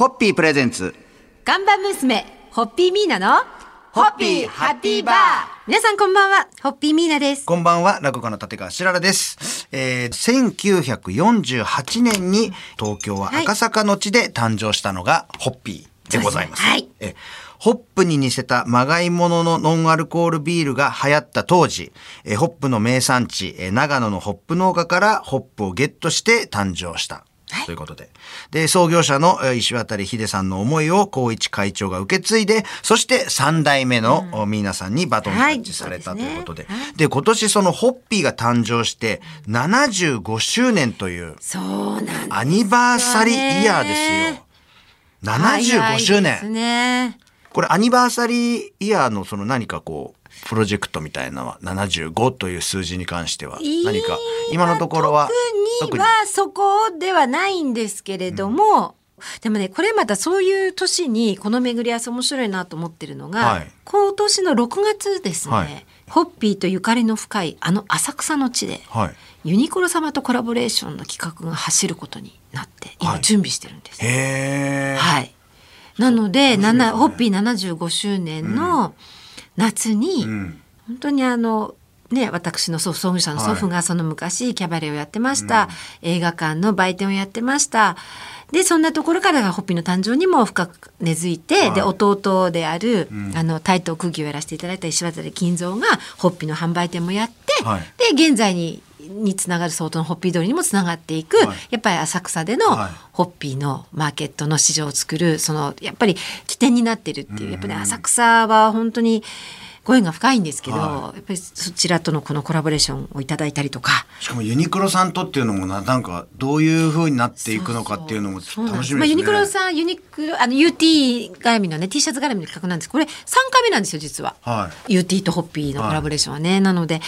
ホッピープレゼンツ。ガンバ娘、ホッピーミーナの、ホッピーハッピーバー皆さんこんばんは、ホッピーミーナです。こんばんは、落語家の立川しららです。えー、1948年に東京は赤坂の地で誕生したのがホッピーでございます。そうですねえホップに似せたまがいもののノンアルコールビールが流行った当時、えーホップの名産地、えー長野のホップ農家からホップをゲットして誕生した。はいということで。で、創業者のえー石渡秀さんの思いを光一会長が受け継いで、そして3代目のおミーナさんにバトンタッチされたということで。で今年そのホッピーが誕生して75周年というそうなんです。アニバーサリーイヤーですよ。75周年。ね。これアニバーサリーイヤーのその何かこう、プロジェクトみたいなのは75という数字に関しては何か今のところは特にはそこではないんですけれども、でもねこれまたそういう年にこの巡り合わせ面白いなと思ってるのが、はい。今年の6月ですね、はい。ホッピーとゆかりの深いあの浅草の地で、はい。ユニクロ様とコラボレーションの企画が走ることになって今はい。準備してるんです。はい。なので、ななホッピー75周年の夏に、うん。本当にあの、ね、私の祖創業者の祖父がその昔キャバレーをやってました、映画館の売店をやってました。でそんなところからがホッピーの誕生にも深く根付いて、はい。で弟である、あの台東区議をやらせていただいた石渡金蔵がホッピーの販売店もやって、はい。で現在ににつながる相当のホッピー通りにもつながっていく、はい。やっぱり浅草でのはい。ホッピーのマーケットの市場を作るそのやっぱり起点になってるっていうやっぱり、ね、浅草は本当にご縁が深いんですけど、はやっぱりそちらとのこのコラボレーションをいただいたりとか。しかもユニクロさんとっていうのもな、なんかどういう風になっていくのかっていうのも楽しみですね。まあ、ユニクロさんユニクロあの UT 絡みのね T シャツ絡みの企画なんです。これ3回目なんですよ実は、は UT とホッピーのコラボレーションはね、なので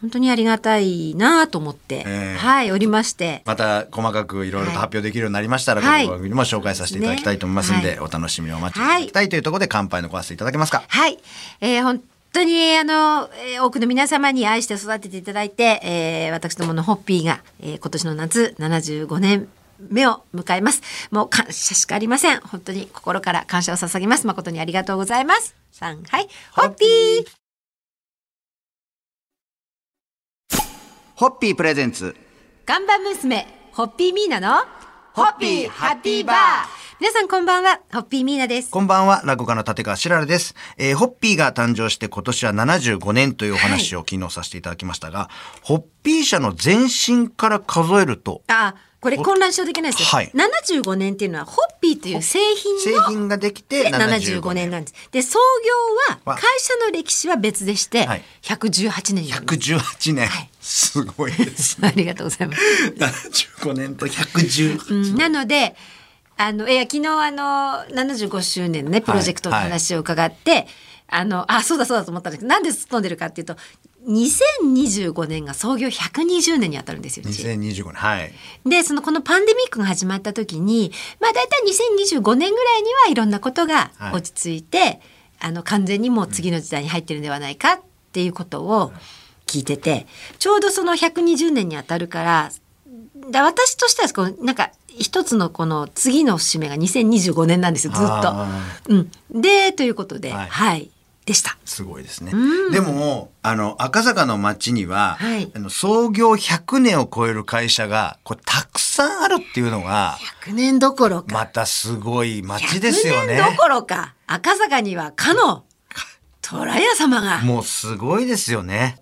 本当にありがたいなと思って、ええはいおりましてまた細かくいろいろと発表できるようになりましたら、はいこの番組にも紹介させていただきたいと思いますんで、ねお楽しみにお待ちいただきたいというところで乾杯のごわせていただけますか？はい。えー本当に、あの、えー多くの皆様に愛して育てていただいて、えー私どものホッピーが、えー今年の夏75年目を迎えます。もう感謝しかありません。本当に心から感謝を捧げます。誠にありがとうございます。はい。ホッピーホッピープレゼンツ。ガンバ娘、ホッピーミーナの、ホッピーハッピーバー皆さんこんばんは、ホッピーミーナです。こんばんは、落語家の立川しららです。えーホッピーが誕生して今年は75年というお話を昨日させていただきましたが、ホッピー社の前身から数えると、あ、これ混乱しようできないですよ。はい75年っていうのは、ホッピーという製品の製品ができてで75 75年年なんです。で創業はわ会社の歴史は別でしてはい118年になります。118年。すごいです。ありがとうございます。75年と118うんなのであのいや昨日あの75周年のねプロジェクトの話を伺って、あのあそうだそうだと思ったんですけどなんで突っ込んでるかっていうと2025年が創業120年にあたるんですようち。2025年。はい。でそのこのパンデミックが始まった時にまあ大体2025年ぐらいにはいろんなことがはい落ち着いて、あの完全にもう次の時代に入ってるんではないかっていうことを聞いててちょうどその120年にあたるからだ私としてはこうなんか一つのこの次の節目が2025年なんですよずっとあ。うん、でということでははいい、でした。すごいですね。でも、あの、赤坂の街には、はいあの創業100年を超える会社が、これたくさんあるっていうのが、100年どころかまたすごい街ですよ100ね。年どころか赤坂にはかの虎屋様が。もうすごいですよね。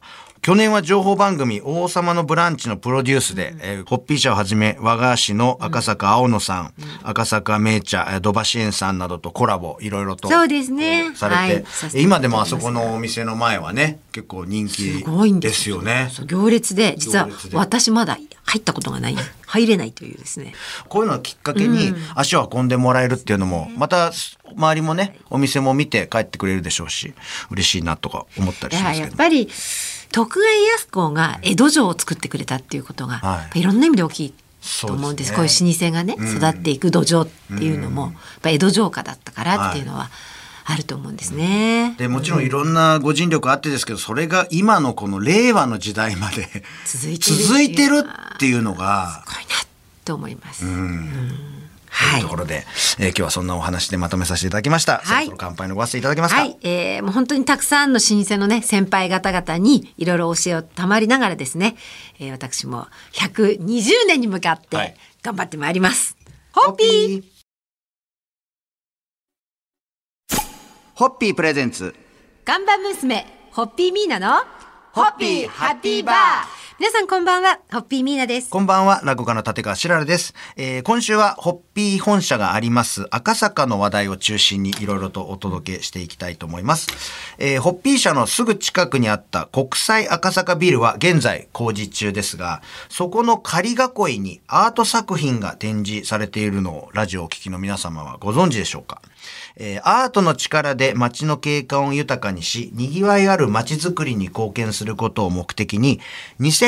去年は情報番組王様のブランチのプロデュースで、えーホッピー社をはじめ和菓子の赤坂青野さん、赤坂名茶、えー土橋園さんなどとコラボいろいろとそうですね。えーされて、はい。て今でもあそこのお店の前はね結構人気すごいんでですすよね。行列で実は私まだ入ったことがない入れないというですね。こういうのをきっかけに足を運んでもらえるっていうのも、また周りもね、お店も見て帰ってくれるでしょうし、嬉しいなとか思ったりしますけど。やっぱり徳川家康公が江戸城を作ってくれたっていうことが、はい。いろんな意味で大きいと思うんです。ね。こういう老舗がね、うん。育っていく土壌っていうのも、やっぱ江戸城下だったからっていうのはあると思うんですね。でもちろんいろんなご尽力あってですけど、それが今のこの令和の時代まで続いてるっていう。のが、すごいなって思います。うん。はいというところで、えー今日はそんなお話でまとめさせていただきました。はいそろそろ乾杯のごわせていただけますか。はい、えー、もう本当にたくさんの老舗のね先輩方々にいろいろ教えをたまりながらですね、えー、私も120年に向かっはいて頑張ってまいります。ホッピーホッピープレゼンツ。看板娘ホッピーミーナのホッピーハッピーバー皆さんこんばんはホッピーミーナです。こんばんは、落語家の立川しららです。えー今週は、ホッピー本社があります、赤坂の話題を中心にいろいろとお届けしていきたいと思います。えーホッピー社のすぐ近くにあった国際赤坂ビルは現在工事中ですが、そこの仮囲いにアート作品が展示されているのをラジオをお聞きの皆様はご存知でしょうか？えーアートの力で街の景観を豊かにし、賑わいある街づくりに貢献することを目的に、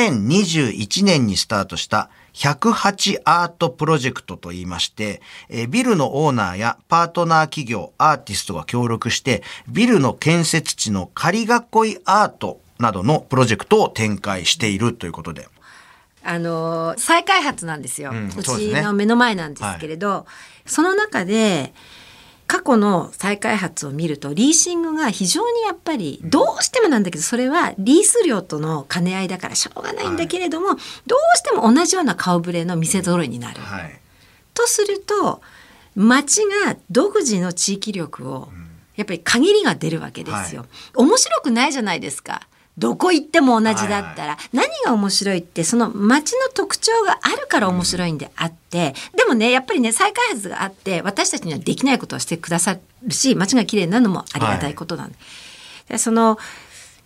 2021年にスタートした108アートプロジェクトと言いまして、えービルのオーナーやパートナー企業、アーティストが協力して、ビルの建設地の仮囲いアートなどのプロジェクトを展開しているということで。あのー再開発なんですよ、うんうちの目の前なんですけれど、その中で過去の再開発を見るとリーシングが非常にやっぱりどうしてもなんだけどそれはリース料との兼ね合いだからしょうがないんだけれども、どうしても同じような顔ぶれの店揃いになる。はい。とすると町が独自の地域力をやっぱり限りが出るわけですよ。面白くないじゃないですか。どこ行っても同じだったら、何が面白いってその町の特徴があるから面白いんであって、でもねやっぱりね再開発があって私たちにはできないことをしてくださるし町が綺麗になるのもありがたいことなんで,、でそのやっ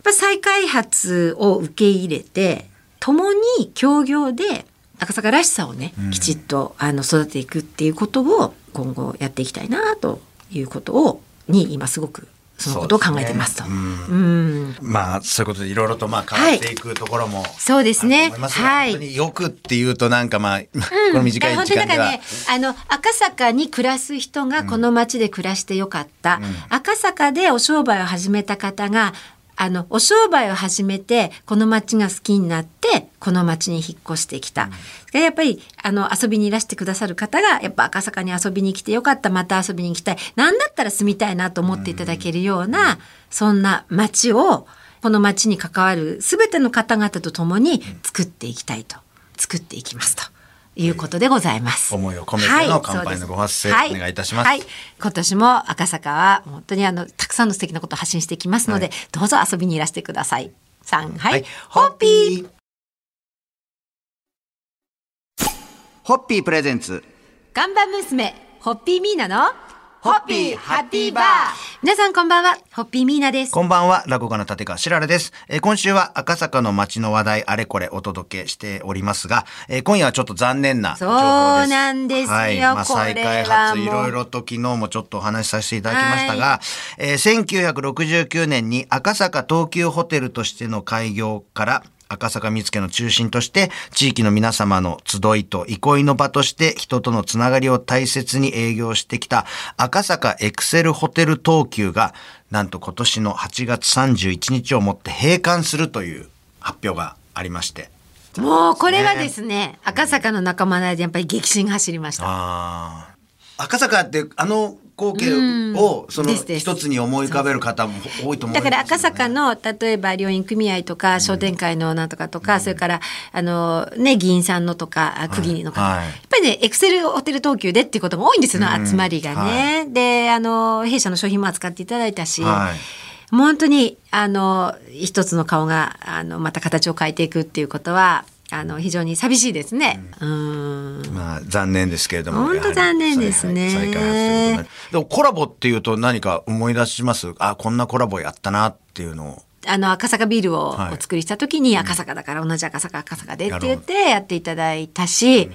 ぱ再開発を受け入れて共に協業で赤坂らしさをね、きちっとあの育てていくっていうことを今後やっていきたいなということをに今すごくそのことを考えてますと。そうん。まあ、そういうことでいろいろとまあ変わっていくところも、そうですね。はい。本当によくっていうとなんかまあ、この短い本時間では、ね。あの赤坂に暮らす人がこの町で暮らしてよかった、赤坂でお商売を始めた方があのお商売を始めてこの町が好きになってこの町に引っ越してきた、でやっぱりあの遊びにいらしてくださる方がやっぱ赤坂に遊びに来てよかった。また遊びに行きたい。なんだったら住みたいなと思っていただけるような、そんな町をこの町に関わる全ての方々と共に作っていきたいと。作っていきますということでございます。思いを込めての乾杯のご発声はい。お願いいたします。はい、今年も赤坂は本当にあのたくさんの素敵なことを発信していきますので、はい。どうぞ遊びにいらしてください。さんはい、はい。ホッピー。ホッピープレゼンツ。看板娘ホッピーミーナのホッピーハッピーバー皆さんこんばんはホッピーミーナです。こんばんは、落語家の立川しららです。えー今週は赤坂の街の話題あれこれお届けしておりますが、えー今夜はちょっと残念な情報です。そうなんですよはい。まあ、これは再開発いろいろと昨日もちょっとお話しさせていただきましたが、えー1969年に赤坂東急ホテルとしての開業から赤坂見附の中心として地域の皆様の集いと憩いの場として人とのつながりを大切に営業してきた赤坂エクセルホテル東急がなんと今年の8月31日をもって閉館するという発表がありまして。もうこれはですね赤坂の仲間内でやっぱり激震が走りました。赤坂ってあの光景をその一つに思い浮かべる方も多いと思いますよね。だから赤坂の例えば両院組合とか商店会のなんとかとか、それからあのね議員さんのとかあ区議の方、はい。やっぱりねエクセルホテル東急でっていうことが多いんですよね、集まりがね。であの弊社の商品も扱っていただいたし。はい。もう本当にあの一つの顔があのまた形を変えていくっていうことはあの非常に寂しいですね。うん。まあ残念ですけれども。本当残念ですね。やはり再開発ということになる。でもコラボっていうと何か思い出します？あ、こんなコラボやったなっていうのを。あの赤坂ビルをはい。お作りした時に赤坂だから同じ赤坂赤坂でって言ってやっていただいたし、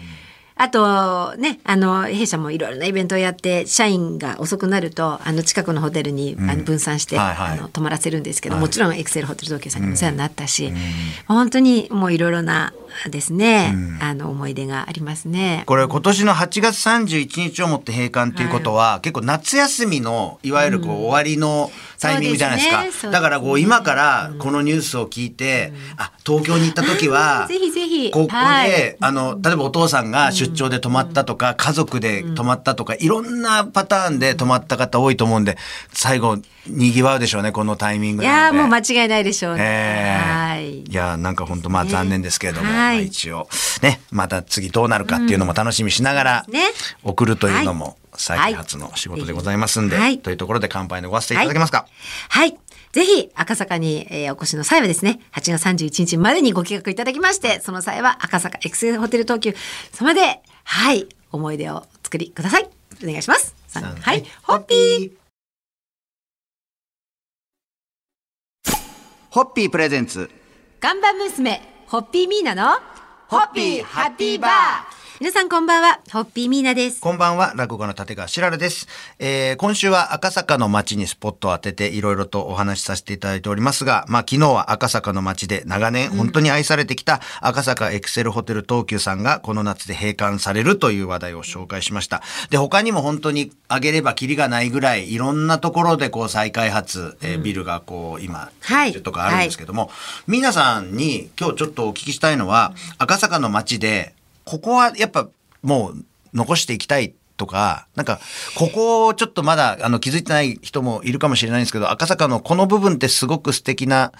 あとねあの弊社もいろいろなイベントをやって社員が遅くなるとあの近くのホテルに、あの分散して、あの泊まらせるんですけど、はい。もちろんエクセルホテル東京さんにもお世話になったし、本当にもういろいろなですね、あの思い出がありますね。これ今年の8月31日をもって閉館っていうことは、結構夏休みのいわゆるこう終わりのタイミングじゃないですか。だからこう今からこのニュースを聞いて、あ、東京に行った時は、ぜひぜひ。ここで、はい。あの、例えばお父さんが出出張で泊まったとか、家族で泊まったとか、いろんなパターンで泊まった方多いと思うんで、最後、賑わうでしょうね、このタイミングいやーもう間違いないでしょうね。ええはい。いやなんか本当まあ残念ですけれども、はい。まあ一応ねまた次どうなるかっていうのも楽しみにしながら送るというのはも再開発の仕事でございますんで、はい。というところで乾杯のごわせていただけますか、はい。ぜひ、赤坂に、えーお越しの際はですね、8月31日までにご計画いただきまして、その際は赤坂エクセルホテル東急様で、はい、思い出をお作りください。お願いします。はい、ホッピー。ホッピープレゼンツ。看板娘、ホッピーミーナの、ホッピーハッピーバー皆さんこんばんは、ホッピーミーナです。こんばんは、落語家の立川しららです。えー、今週は赤坂の街にスポットを当てていろいろとお話しさせていただいておりますが、まあ昨日は赤坂の街で長年本当に愛されてきた赤坂エクセルホテル東急さんがこの夏で閉館されるという話題を紹介しました。で、他にも本当に挙げればキリがないぐらいいろんなところでこう再開発、えービルがこう今、はいとかあるんですけども、皆さんに今日ちょっとお聞きしたいのは、赤坂の街で、ここはやっぱもう残していきたいとか、なんか、ここをちょっとまだあの気づいてない人もいるかもしれないんですけど、赤坂のこの部分ってすごく素敵な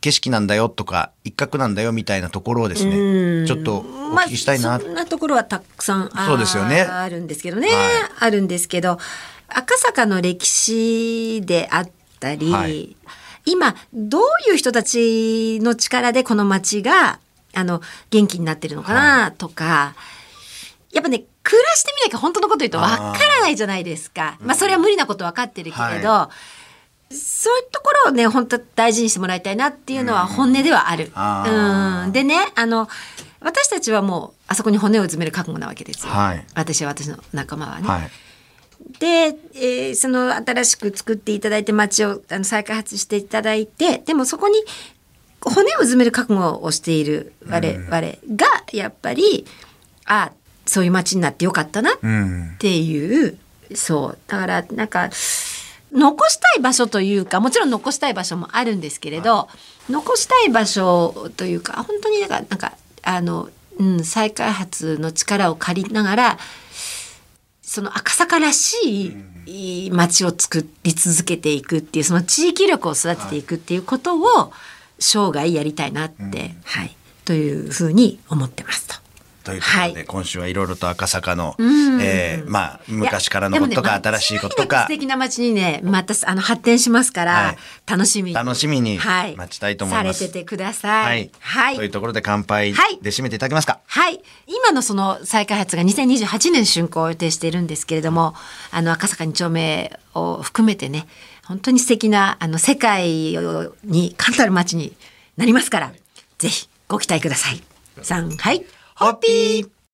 景色なんだよとか、一角なんだよみたいなところをですね、ちょっとお聞きしたいな。まあ、そんなところはたくさんあそうですよね。あるんですけどね、はい。あるんですけど赤坂の歴史であったり、はい。今どういう人たちの力でこの街があの元気になってるのかなとか、やっぱね暮らしてみなきゃ本当のこと言うとわからないじゃないですか。まあそれは無理なこと分かってるけれど、はそういうところをね本当大事にしてもらいたいなっていうのは本音ではある。うんでねあの私たちはもうあそこに骨を詰める覚悟なわけですよ。はい私は私の仲間はね。はい。で、えーその新しく作っていただいて街をあの再開発していただいてでもそこに骨を詰める覚悟をしている我々がやっぱり、あそういう街になってよかったなっうん。ていうそう。だからなんか残したい場所というかもちろん残したい場所もあるんですけれど、残したい場所というか本当になんかなんかあの、うん、再開発の力を借りながらその赤坂らしい街を作り続けていくっていうその地域力を育てていくっていうことを生涯やりたいなって、はい、というふうに思ってますと。ということで、はい。今週はいろいろと赤坂の、ん。えーまあ、昔からのことかいやでもね新しいこと間違なくか素、敵な街にねまたあの発展しますから、はい。楽しみに楽しみにはい。待ちたいと思います。されててください。はい。というところで乾杯はい。で締めていただけますか？はい。今のその再開発が2028年竣工を予定しているんですけれども、あの赤坂2丁目を含めてね、本当に素敵なあの世界に冠たる街になりますから、ぜひご期待ください。さん、はい。ホッピー